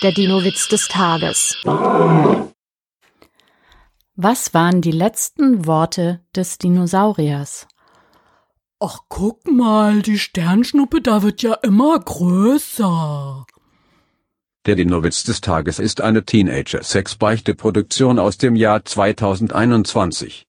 Der Dino-Witz des Tages. Was waren die letzten Worte des Dinosauriers? Ach, guck mal, die Sternschnuppe, da wird ja immer größer. Der Dino-Witz des Tages ist eine Teenager-Sex-Beichte-Produktion aus dem Jahr 2021.